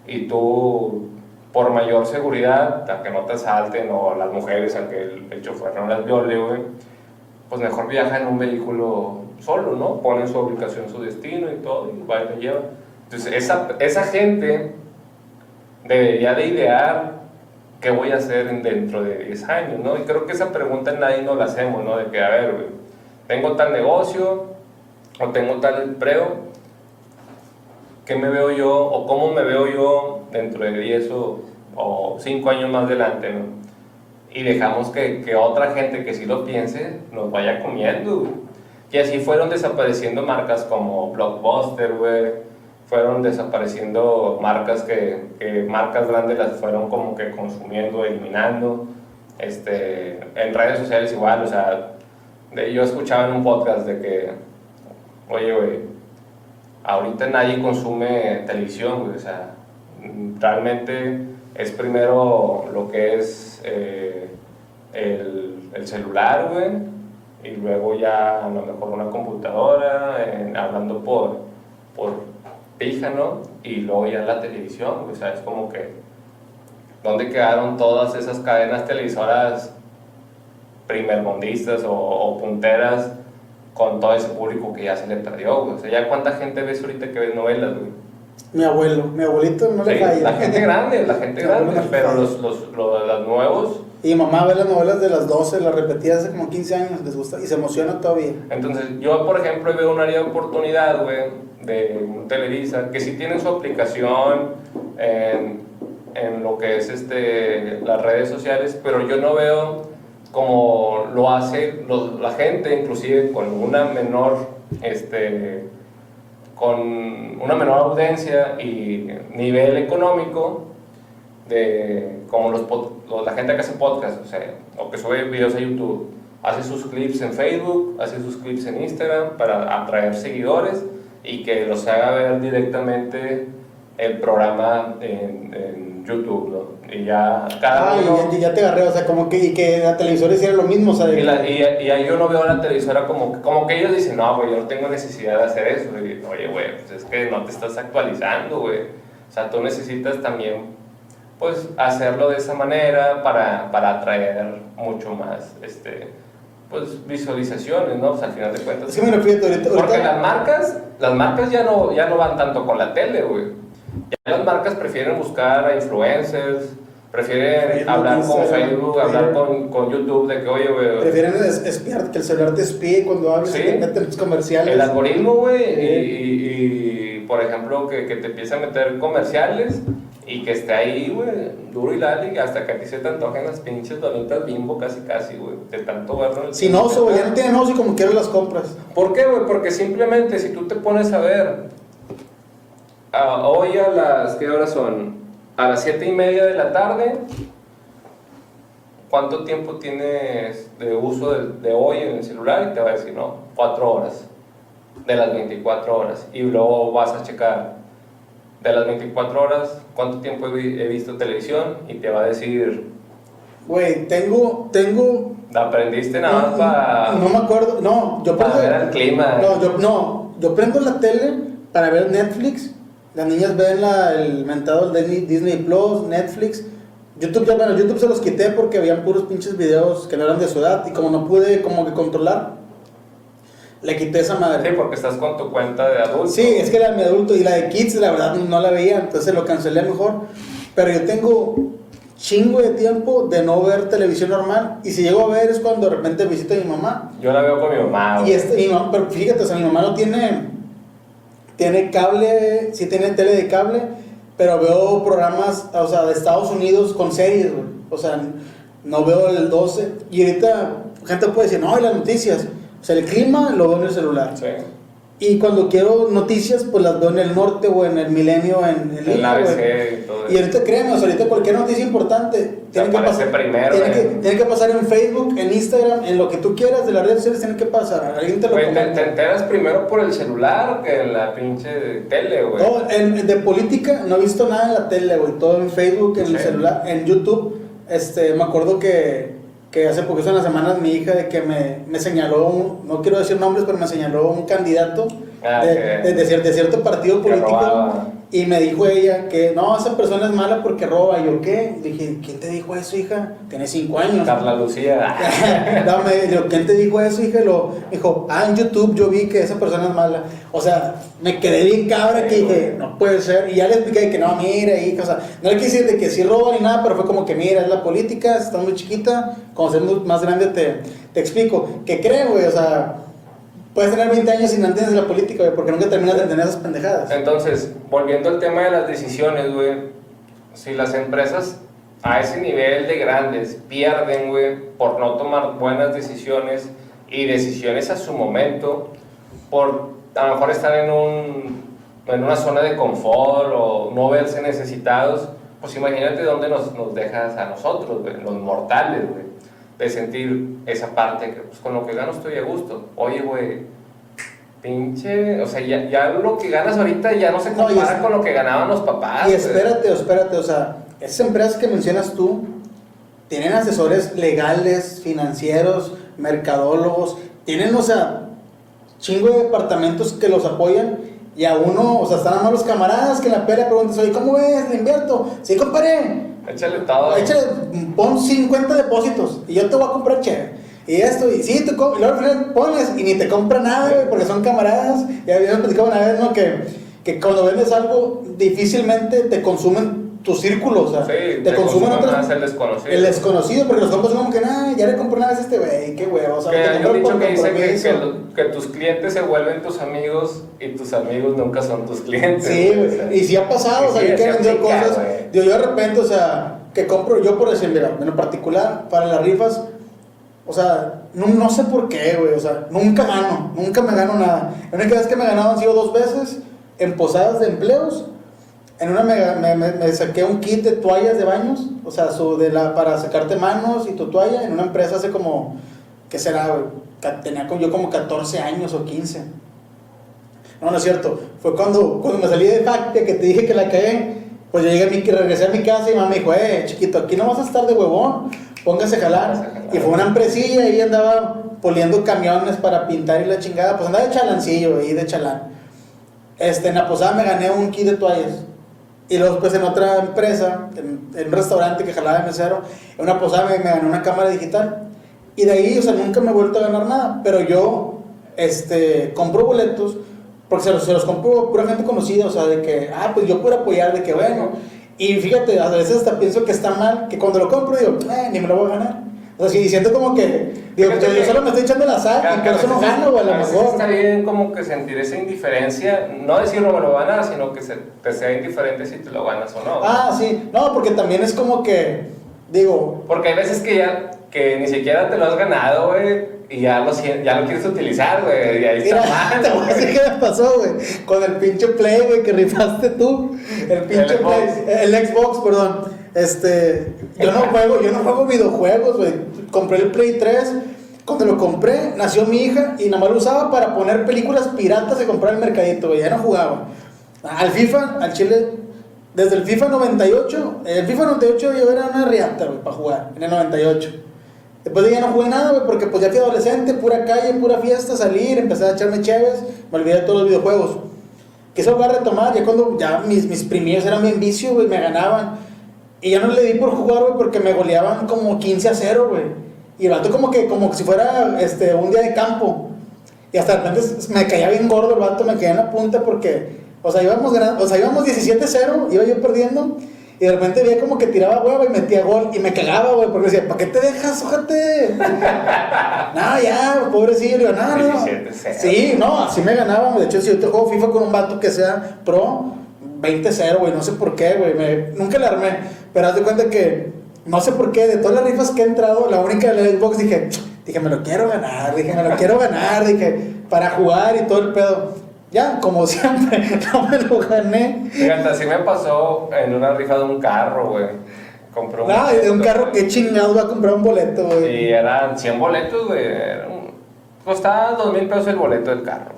y tú por mayor seguridad, a que no te asalten o las mujeres, a que el, el chofer no las viole, güey, pues mejor viaja en un vehículo solo, ¿no? Pone su ubicación, su destino y todo, y va y lo lleva. Entonces, esa, esa gente debería de idear qué voy a hacer en- dentro de 10 años, ¿no? Y creo que esa pregunta nadie nos la hacemos, ¿no? De que, a ver, güey, tengo tal negocio o tengo tal empleo, ¿qué me veo yo o cómo me veo yo dentro de 10 o, o 5 años más adelante, ¿no? Y dejamos que, que otra gente que sí lo piense nos vaya comiendo. Y así fueron desapareciendo marcas como Blockbuster, güey. Fueron desapareciendo marcas que, marcas grandes las fueron como que consumiendo, eliminando. Este, en redes sociales igual, o sea, yo escuchaba en un podcast de que, oye, ahorita nadie consume televisión, güey, o sea, realmente es primero lo que es eh, el, el, celular, güey, y luego ya a lo mejor una computadora, hablando por, por pija, ¿no? Y luego ya la televisión, o sea, es como que, ¿dónde quedaron todas esas cadenas televisoras primermundistas o, o punteras con todo ese público que ya se le perdió, güey? O sea, ¿ya cuánta gente ves ahorita que ves novelas, güey? Mi abuelo, mi abuelito no le falla. La gente grande, la gente grande, pero los, los, los, nuevos. Y mamá ve las novelas de las 12, las repetía hace como 15 años, les gusta y se emociona todavía. Entonces, yo, por ejemplo, veo un área de oportunidad, güey, de Televisa, que sí tienen su aplicación en, en lo que es este, las redes sociales, pero yo no veo como lo hace la gente, inclusive con una menor este, con una menor audiencia y nivel económico de como los, la gente que hace podcast, o sea, o que sube videos a YouTube, hace sus clips en Facebook, hace sus clips en Instagram para atraer seguidores y que los haga ver directamente el programa en, en YouTube, ¿no? Y ya cada ah, y ya, te agarré, o sea, como que, y que la televisora hiciera lo mismo, o sea... Y, y, y, ahí yo no veo a la televisora como, como que ellos dicen, no, güey, yo no tengo necesidad de hacer eso. Y, oye, güey, pues es que no te estás actualizando, güey. O sea, tú necesitas también, pues, hacerlo de esa manera para, para atraer mucho más, este, pues, visualizaciones, ¿no? Al final de cuentas. Sí, me refiero ahorita, Porque las marcas, las marcas ya no, ya no van tanto con la tele, güey ya las marcas prefieren buscar a influencers, prefieren hablar con Facebook, hablar con, con, YouTube de que, oye, güey. Prefieren espiar, que el celular te espíe cuando hables sí, y te los comerciales. El algoritmo, güey, y, por ejemplo, que, que te empiece a meter comerciales y que esté ahí, güey, duro y dale, hasta que a ti se te antojen las pinches donitas bimbo casi casi, güey, de tanto verlo. Si no, ya no tienen oso y como quieres las compras. ¿Por qué, güey? Porque simplemente si tú te pones a ver hoy a las, ¿qué horas son? A las 7 y media de la tarde. ¿Cuánto tiempo tienes de uso de, hoy en el celular? Y te va a decir, no, 4 horas de las 24 horas. Y luego vas a checar de las 24 horas, ¿cuánto tiempo he, visto televisión? Y te va a decir... Güey, tengo, tengo... ¿Aprendiste nada más para...? No me acuerdo, no, yo prendo... Ver el clima. No, yo, no, yo prendo la tele para ver Netflix las niñas ven la, el mentado Disney, Disney Plus, Netflix. YouTube ya, bueno, YouTube se los quité porque habían puros pinches videos que no eran de su edad y como no pude como que controlar, le quité esa madre. Sí, porque estás con tu cuenta de adulto. Sí, es que era mi adulto y la de kids la verdad no la veía, entonces lo cancelé mejor. Pero yo tengo chingo de tiempo de no ver televisión normal y si llego a ver es cuando de repente visito a mi mamá. Yo la veo con mi mamá. Y este, mi mamá, pero fíjate, o sea, mi mamá no tiene tiene cable, sí tiene tele de cable, pero veo programas, o sea, de Estados Unidos con series, güey. O sea, no veo el 12. Y ahorita, gente puede decir, no, hay las noticias. Sea, el clima lo veo en el celular. Sí. Y cuando quiero noticias, pues las veo en el norte o en el milenio, en, el ABC y todo Y ahorita créeme, o sea, ahorita cualquier noticia importante tiene que, pasar, primero, tiene, que, tiene, que, pasar en Facebook, en Instagram, en lo que tú quieras de las redes sociales, tiene que pasar. Alguien te lo te, te, enteras primero por el celular que en la pinche tele, güey. No, en, de política no he visto nada en la tele, güey. Todo en Facebook, en el celular, en YouTube. Este, me acuerdo que que hace poco, unas semanas, mi hija de que me, me señaló, no quiero decir nombres, pero me señaló un candidato ah, de, de, cierto partido político y me dijo ella que no, esa persona es mala porque roba. Y yo, ¿qué? dije, ¿quién te dijo eso, hija? Tiene cinco años. Carla Lucía. Dame, yo, ¿quién te dijo eso, hija? Lo dijo, ah, en YouTube yo vi que esa persona es mala. O sea, me quedé bien cabra que dije, no puede ser. Y ya le expliqué que no, mira, hija. O sea, no le quise decir de que sí roba ni nada, pero fue como que, mira, es la política, estás muy chiquita. Cuando seas más grande te, te explico. ¿Qué creo, güey? O sea puedes tener 20 años sin entender la política, güey, porque nunca terminas de entender esas pendejadas. Entonces, volviendo al tema de las decisiones, güey, si las empresas a ese nivel de grandes pierden, güey, por no tomar buenas decisiones y decisiones a su momento, por a lo mejor estar en, un, en una zona de confort o no verse necesitados, pues imagínate dónde nos, nos dejas a nosotros, güey, los mortales, güey de sentir esa parte que pues, con lo que gano estoy a gusto. Oye, güey, pinche, o sea, ya, ya lo que ganas ahorita ya no se No, compara es- con lo que ganaban los papás. Y espérate, espérate, o sea, esas empresas que mencionas tú tienen asesores legales, financieros, mercadólogos, tienen, o sea, chingo de departamentos que los apoyan y a uno, o sea, están a malos camaradas que en la pelea preguntas, oye, ¿cómo ves? ¿Le invierto? Sí, compadre, Échale todo. échale, pon 50 depósitos y yo te voy a comprar chévere. Y esto, y sí, te y luego al final pones y ni te compra nada, güey, porque son camaradas. Ya habíamos platicado una vez, ¿no? Que, que cuando vendes algo, difícilmente te consumen tu círculo, o sea, Sí, te, consumen más el desconocido. El desconocido, porque los compas son como que, nah, ya le compré una vez a este güey, qué huevo, o sea, Que te hay un dicho que dice que, que lo- que tus clientes se vuelven tus amigos y tus amigos nunca son tus clientes. Sí, güey, o güey. sea. Y si ha pasado, o sea, Sí, yo que he vendido cosas. Digo, yo de repente, o sea, que compro, yo por decir, mira, en particular, para las rifas, o sea, no, no sé por qué, güey, o sea, nunca gano, nunca me gano nada. La única vez que me he ganado han sido dos veces en posadas de empleos. En una me, me, me- me saqué un kit de toallas de baños, o sea, su de la, para secarte manos y tu toalla, en una empresa hace como, ¿qué será, güey? Tenía yo como 14 años o 15. No, no es cierto. Fue cuando, cuando me salí de Factia que te dije que la cagué. Pues yo llegué a mi, regresé a mi casa y mamá me dijo, eh, chiquito, aquí no vas a estar de huevón, póngase a jalar. Póngase a jalar. Y fue una empresilla y andaba poliendo camiones para pintar y la chingada. Pues andaba de chalancillo ahí, de chalán. Este, en la posada me gané un kit de toallas. Y luego pues en otra empresa, en, en un restaurante que jalaba de mesero, en una posada me, me gané una cámara digital. Y de ahí, o sea, nunca me he vuelto a ganar nada. Pero yo, este, compro boletos, porque se los, se los compro pura gente conocida, o sea, de que, ah, pues yo puedo apoyar, de que bueno. Y fíjate, a veces hasta pienso que está mal, que cuando lo compro digo, eh, ni me lo voy a ganar. O sea, si siento como que, digo, Fíjate yo solo me estoy echando la sal y por eso no gano, o a lo mejor. Está bien como que sentir esa indiferencia, no decir no me lo van a sino que se, te sea indiferente si te lo ganas o no. Ah, sí, no, porque también es como que, digo, Porque hay veces que ya, que ni siquiera te lo has ganado, güey, y ya lo, ya lo quieres utilizar, güey, y ahí está mal, te voy a decir güey. qué me pasó, güey. Con el pinche Play, güey, que rifaste tú. El pinche El Play. Xbox. El Xbox, perdón. Este, yo no juego, yo no juego videojuegos, güey. Compré el Play 3. Cuando lo compré, nació mi hija y nada más lo usaba para poner películas piratas y comprar el mercadito, güey. Ya no jugaba. Al FIFA, al Chile, desde el FIFA 98, el FIFA 98 yo era una riata, güey, para jugar, en el 98. Después de ya no jugué nada, güey, porque pues ya fui adolescente, pura calle, pura fiesta, salir, empecé a echarme chéves, me olvidé de todos los videojuegos. Quise volver a retomar, ya cuando ya mis, mis primillos eran bien vicio, güey, me ganaban. Y ya no le di por jugar, güey, porque me goleaban como 15 a 0, güey. Y el vato como que, como si fuera este, un día de campo. Y hasta de repente me caía bien gordo el vato, me caía en la punta porque, o sea, íbamos, ganando, o sea, íbamos 17-0, iba yo perdiendo. Y de repente veía como que tiraba hueva y metía gol. Y me cagaba, güey, porque decía, ¿para qué te dejas, ojate? no, ya, pobrecillo. No, no. 17-0. Sí, no, así me ganaban. De hecho, si yo te juego FIFA con un vato que sea pro, 20-0, güey. No sé por qué, güey. Nunca le armé. Pero haz de cuenta que, no sé por qué, de todas las rifas que he entrado, la única del Xbox dije, dije, me lo quiero ganar. Dije, me lo quiero ganar. Dije, para jugar y todo el pedo. Ya, como siempre, no me lo gané. Fíjate, así me pasó en una rifa de un carro, güey. Compré un No, y de un carro que chingado va a comprar un boleto, güey. Y eran 100 boletos, güey. Costaba 2 mil pesos el boleto del carro.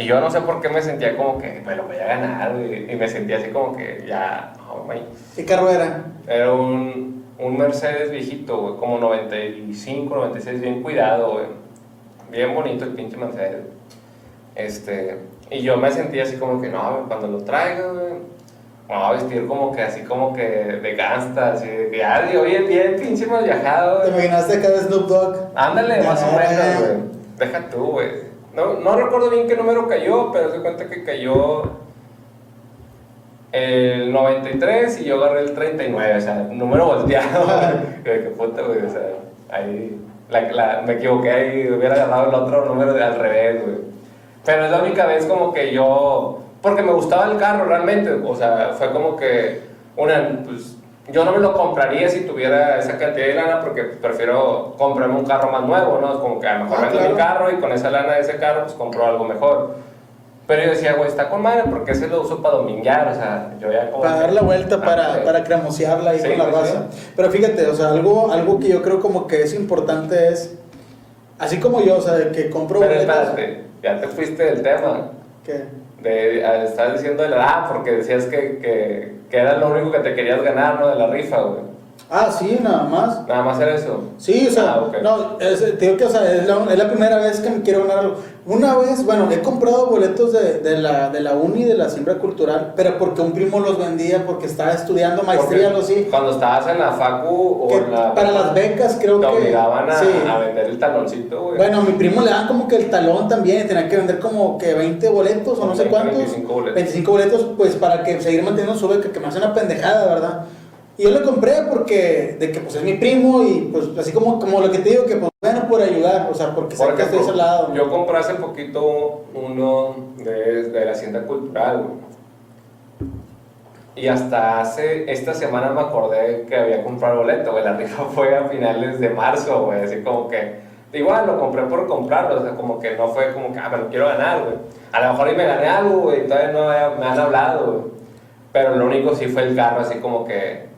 Y yo no sé por qué me sentía como que me lo voy a ganar. Y me sentía así como que ya, no, güey. ¿Qué carro era? Era un, un Mercedes viejito, güey, como 95, 96, bien cuidado, güey. Bien bonito el pinche Mercedes. Este, y yo me sentía así como que, no, cuando lo traiga, güey, me voy a vestir como que así como que de gangsta, así de que, ya, de hoy en día, pinche mal viajado, ¿Te güey. imaginaste acá de Snoop Dogg? Ándale, más o Ah. menos, güey. Deja tú, güey. No, no recuerdo bien qué número cayó, pero se cuenta que cayó el 93 y yo agarré el 39, o sea, número volteado. Qué puta, güey, o sea, ahí la, la- me equivoqué ahí, hubiera agarrado el otro número de al revés, güey. Pero es la única vez como que yo, porque me gustaba el carro realmente, o sea, fue como que una, pues, yo no me lo compraría si tuviera esa cantidad de lana porque prefiero comprarme un carro más nuevo, ¿no? Es como que a lo mejor Ah, vendo mi claro. carro y con esa lana de ese carro pues compro algo mejor. Pero yo decía, güey, está con madre porque ese lo uso para dominguear, o sea, yo ya como Para dar la vuelta, para, Ándale. para cremosearla ahí Sí, con la pues, raza. Pero fíjate, o sea, algo, algo que yo creo como que es importante es Así como yo, o sea, que compro Pero boletos. espérate, ya te fuiste del tema. ¿Qué? De, ah, estabas diciendo de la ah, porque decías que, que, que era lo único que te querías ganar, ¿no? De la rifa, güey. Ah, sí, nada más. Nada más era eso. Sí, o sea, Ah, no, es, te digo que o sea, es, la, es la primera vez que me quiero ganar algo. Una vez, bueno, he comprado boletos de, de, la, de la uni, de la siembra cultural, pero porque un primo los vendía, porque estaba estudiando maestría, algo así. Cuando estabas en la facu o que en la... para las becas creo te que... obligaban a, sí. a vender el taloncito, güey. Bueno, a mi primo le dan como que el talón también, tenía que vender como que 20 boletos o no sé 20, cuántos. 25 boletos. 25 boletos, pues para que seguir manteniendo su beca, que me hace una pendejada, ¿verdad? Y yo le compré porque, de que pues es mi primo y pues así como, como lo que te digo, que pues bueno por ayudar, o sea, porque sé que estoy lado. yo compré hace poquito uno de, de la Hacienda Cultural, güey. Y hasta hace, esta semana me acordé que había comprado boleto, güey. La rifa fue a finales de marzo, güey. Así como que, igual lo compré por comprarlo, o sea, como que no fue como que, ah, me lo quiero ganar, güey. A lo mejor y me gané algo, güey, todavía no me han hablado, güey. Pero lo único sí fue el carro, así como que,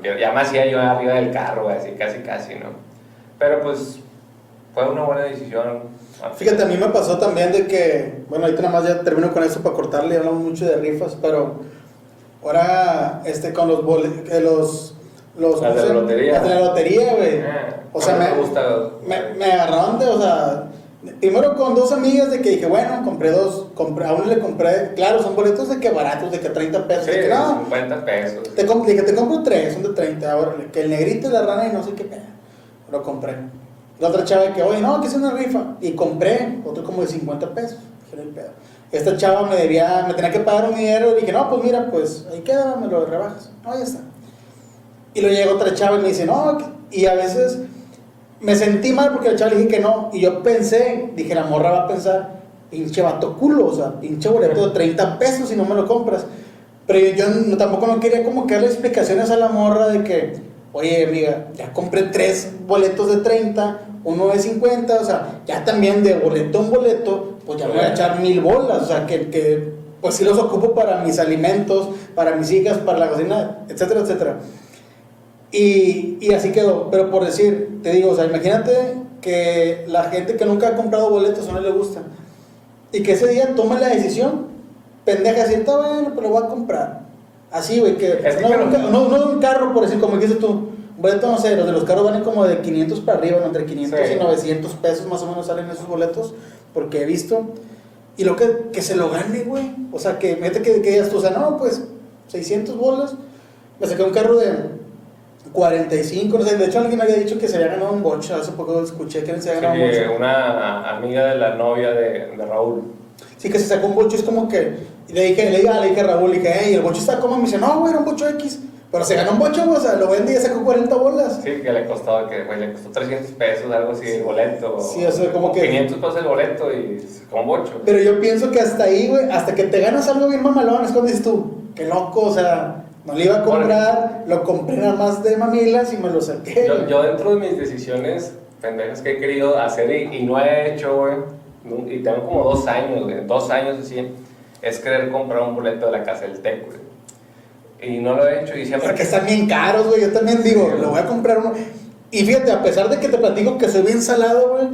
quiero. Ya me hacía yo arriba del carro, así casi, casi, ¿no? Pero pues, fue una buena decisión. Fíjate, a mí me pasó también de que, bueno, ahorita nada más ya termino con esto para cortarle, hablamos mucho de rifas, pero ahora, este, con los boletos, los... los Las de ¿cómo se la lotería. Las de la lotería, güey. Ah, O sea, me, me, me agarraron de, o sea, primero con dos amigas de que dije, bueno, compré dos, compré, a uno le compré, claro, son boletos de que baratos, de que 30 pesos, Sí, de que no, 50 pesos. te, comp- dije, te compro tres, son de 30, ahora, que el negrito y la rana y no sé qué pedo. Lo compré. La otra chava de que, oye, no, que es una rifa. Y compré otro como de 50 pesos. Dije, "No pedo". Esta chava me debía, me tenía que pagar un dinero y dije, no, pues mira, pues ahí queda, me lo rebajas. No, ya está. Y luego llega otra chava y me dice, no, que-". y a veces me sentí mal porque la chava le dije que no. Y yo pensé, dije, la morra va a pensar, pinche vato culo, o sea, pinche boleto de 30 pesos y no me lo compras. Pero yo, yo tampoco no quería como que darle explicaciones a la morra de que, oye, amiga, ya compré tres boletos de 30, uno de 50, o sea, ya también de boleto en boleto, pues ya me voy a echar mil bolas, o sea, que, que pues sí los ocupo para mis alimentos, para mis hijas, para la cocina, etcétera, etcétera. Y, y así quedó. Pero por decir, te digo, o sea, imagínate que la gente que nunca ha comprado boletos o no le gusta, y que ese día tome la decisión, pendeja, así, está bueno, pero lo voy a comprar. Así, güey, que, Es que no, un no, no un carro, por decir, como dijiste tú, boleto, no sé, los de los carros valen como de 500 para arriba, ¿no? entre 500 Sí. y 900 pesos más o menos salen esos boletos, porque he visto. Y lo que, que se lo gane, güey. O sea, que mete que, que digas tú, o sea, no, pues 600 bolas. Me saqué un carro de 45, no sé. De hecho, alguien me había dicho que se había ganado un bocho. Hace poco escuché que se había ganado un Sí, bocho. una amiga de la novia de, de Raúl. Sí, que se sacó un bocho. Es como que. Y le dije, le dije, le dije a Raúl, le dije, hey, el bocho está como. Me dice, no, güey, era un bocho X. Pero se ganó un bocho, o sea, lo vende y ya sacó 40 bolas. Sí, que le costó, que güey, le costó 300 pesos, algo así, el boleto. Sí, o sea, como que- 500 pesos el boleto y con bocho. Pero yo pienso que hasta ahí, güey, hasta que te ganas algo bien mamalón, es cuando dices tú, qué loco, o sea, no le iba a comprar, lo compré nada más de mamilas y me lo saqué. Yo, yo dentro de mis decisiones pendejas que he querido hacer y, y no he hecho, güey, y tengo como dos años, güey, dos años así, es querer comprar un boleto de la casa del TEC, güey. Y no lo he hecho y siempre... Porque están bien caros, güey. Yo también digo, Sí, lo voy a comprar uno. Y fíjate, a pesar de que te platico que soy bien salado, güey,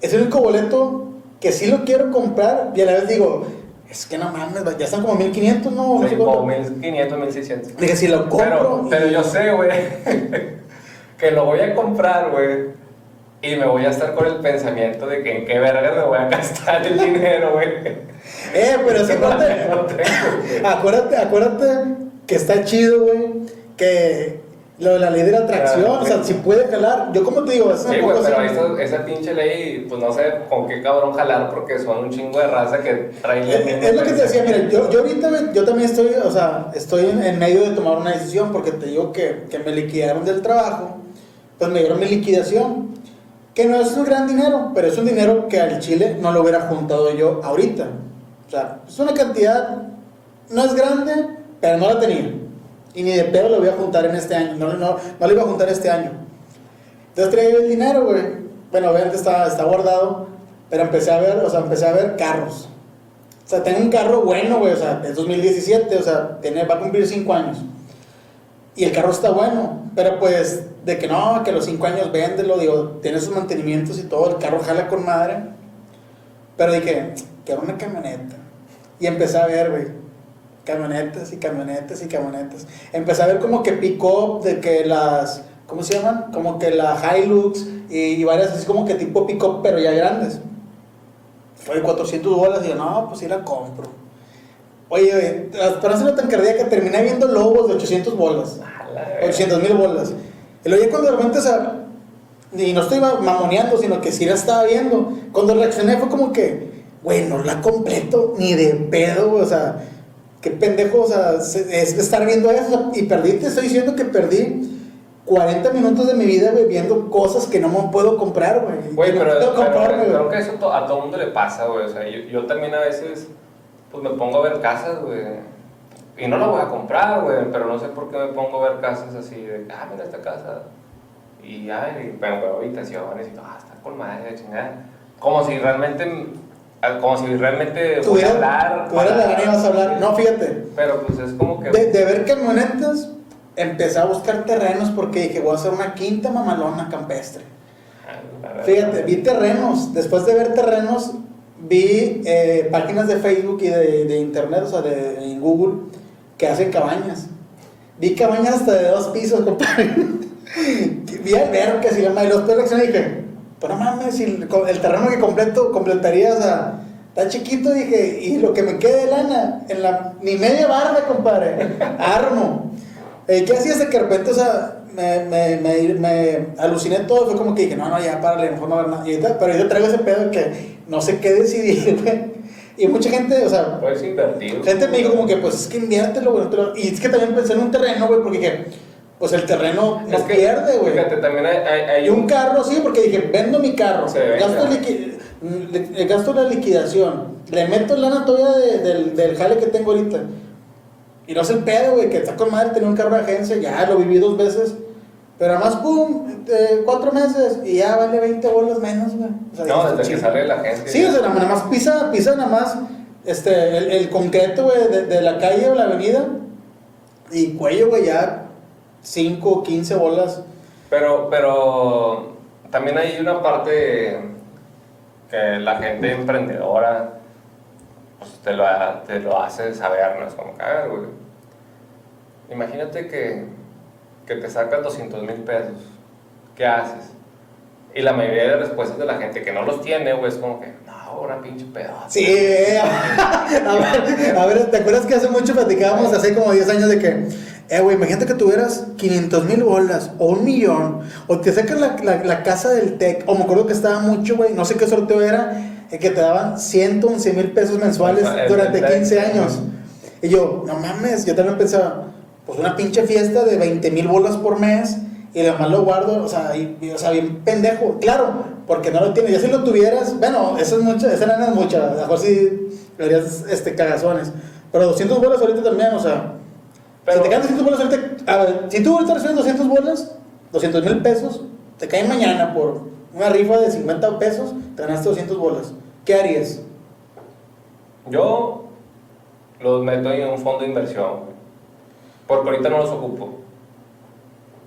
es el único boleto que sí lo quiero comprar. Y a la vez digo, es que no mames, ya están como 1500, ¿no? Sí, como cuánto. 1500, 1600. Dije, si lo compro. Pero, pero yo sé, güey, que lo voy a comprar, güey. Y me voy a estar con el pensamiento de que en qué verga me voy a gastar el dinero, güey. Eh, pero es que acuérdate, acuérdate, acuérdate que está chido, güey. Que lo de la ley de la atracción, o sea, si puede jalar. Yo, como te digo, es Sí, pero esa, esa pinche ley, pues no sé con qué cabrón jalar, porque son un chingo de raza que traen Es, misma es lo que te decía, mira, yo, yo ahorita, yo también estoy, o sea, estoy en, en medio de tomar una decisión porque te digo que, que me liquidaron del trabajo, pues me dieron mi liquidación, que no es un gran dinero, pero es un dinero que al Chile no lo hubiera juntado yo ahorita. O sea, es una cantidad, no es grande, pero no la tenía. Y ni de pedo lo voy a juntar en este año, no, no, no lo iba a juntar este año. Entonces traía yo el dinero, güey. Bueno, obviamente está, está guardado, pero empecé a ver, o sea, empecé a ver carros. O sea, tengo un carro bueno, güey, o sea, es 2017, o sea, tiene, va a cumplir 5 años. Y el carro está bueno, pero pues de que no, que los 5 años véndelo, digo, tiene sus mantenimientos y todo, el carro jala con madre. Pero dije, quiero una camioneta. Y empecé a ver, güey, camionetas y camionetas y camionetas. Empecé a ver como que pick-up, de que las, ¿cómo se llaman? Como que la Hilux y, y varias así como que tipo pick-up, pero ya grandes. Fue 400 bolas y yo, no, pues sí la compro. Oye, para hacerlo tan cardíaca, terminé viendo lobos de 800 bolas. A la verga. 800 mil bolas. Y ya cuando de repente, o sea, y no estoy ma- mamoneando, sino que sí la estaba viendo. Cuando reaccioné fue como que, güey, no la completo ni de pedo, o sea, qué pendejo, o sea, se- es estar viendo eso. y perdí, te estoy diciendo que perdí 40 minutos de mi vida, güey, viendo cosas que no me puedo comprar, güey. Güey, que no pero, puedo pero creo que eso to- a todo mundo le pasa, güey. O sea, yo, yo también a veces, pues me pongo a ver casas, güey. Y no la voy a comprar, güey, pero no sé por qué me pongo a ver casas así de, ah, mira esta casa. Y, ay, pero veo habitaciones y, ah, está con madre, chingada. Como si realmente, como si realmente voy a hablar. tuviera la para- gana y vas a hablar. No, fíjate. Pero pues es como que... De, de ver camionetas, empecé a buscar terrenos porque dije, voy a hacer una quinta mamalona campestre. Ah, la. Fíjate, vi terrenos. Después de ver terrenos, vi eh, páginas de Facebook y de, de internet, o sea, de, en Google, que hacen cabañas. Vi cabañas hasta de dos pisos, compadre. vi albercas y la madre. Los y dije, pues no mames, el, el terreno que completo, completaría, o sea, está chiquito, dije, y lo que me quede de lana, en la, ni media barba, compadre, armo. Eh, ¿Qué hacías de que de repente, o sea, me, me, me, me aluciné todo? Fue como que dije, no, no, ya párale, mejor no ver nada. Y pero yo traigo ese pedo que no sé qué decidir, güey. Y mucha gente, o sea, Puedes invertir. gente me dijo como que, pues es que inviértelo, güey. Y es que también pensé en un terreno, güey, porque dije, pues el terreno Es que, pierde, güey. Fíjate, también hay, hay, hay Y un carro, sí, porque dije, vendo mi carro, Se gasto, liqui- le- gasto la liquidación, le meto lana todavía de- del, del jale que tengo ahorita. Y no es el pedo, güey, que está con madre tener un carro de agencia, ya lo viví dos veces. Pero además, pum, eh, cuatro meses y ya vale 20 bolas menos, güey. O sea, No, desde que sale la gente. Sí, o sea, nada más pisa, pisa nada más este, el, el concreto, güey, de, de la calle o la avenida. Y cuello, güey, ya 5, 15 bolas. Pero, pero también hay una parte que la gente emprendedora pues, te, lo, te lo hace saber, ¿no? Es como que, a ver, güey, imagínate que, que te sacas 200 mil pesos, ¿qué haces? Y la mayoría de respuestas de la gente que no los tiene, güey, es como que, no, una pinche pedazo. Sí, a ver, a ver, ¿te acuerdas que hace mucho platicábamos, hace como 10 años, de que, eh, güey, imagínate que tuvieras 500 mil bolas o un millón, o te sacas la, la, la casa del TEC, o me acuerdo que estaba mucho, güey, no sé qué sorteo era, eh, que te daban 111 mil pesos mensuales El- el durante TEC. 15 años. Y yo, no mames, yo también pensaba, pues una pinche fiesta de 20 mil bolas por mes y además lo guardo, o sea, y- y, o sea, bien pendejo. Claro, porque no lo tienes. Ya si lo tuvieras, bueno, eso es mucho, esa lana es mucha, a lo mejor sí harías este, cagazones. Pero 200 bolas ahorita también, o sea, Pero- si te quedan 200 bolas ahorita, a ver, si tú ahorita recibes 200 bolas, 200 mil pesos, te caen mañana por una rifa de 50 pesos, te ganaste 200 bolas. ¿Qué harías? Yo los meto en un fondo de inversión, porque ahorita no los ocupo.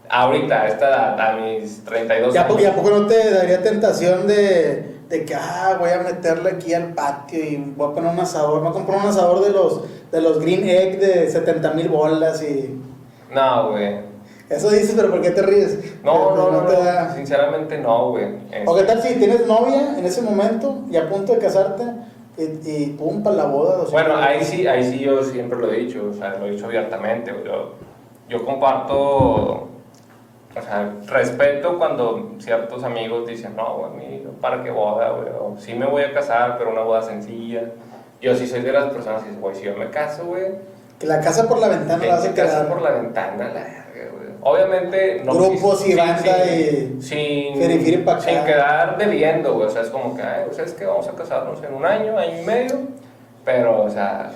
Ahorita, a esta edad, a mis 32 ¿Y a, años. y a poco no te daría tentación de, de que, ah, voy a meterle aquí al patio y voy a poner un asador? Me voy a comprar un asador de los, de los Green Egg de 70 mil bolas y... No, güey. Eso dices, pero ¿por qué te ríes? No, no, pues, no, te no, da- sinceramente no, güey. Este, ¿O qué tal si tienes novia en ese momento y a punto de casarte y, y pum, para la boda? 200 Bueno, ahí sí, ahí sí yo siempre lo he dicho, o sea, lo he dicho abiertamente. Yo, yo comparto, o sea, respeto cuando ciertos amigos dicen, no, güey, ¿para qué boda, güey? Sí me voy a casar, pero una boda sencilla. Yo sí soy de las personas que dicen, güey, si yo me caso, güey, Que la casa por la ventana la vas a quedar. por la ventana, la verga, güey. Obviamente, no Grupos y sin- banda sin- sin, acá. sin quedar debiendo, güey. O sea, es como que, ay, pues es que vamos a casarnos en un año, año y medio. Pero, o sea,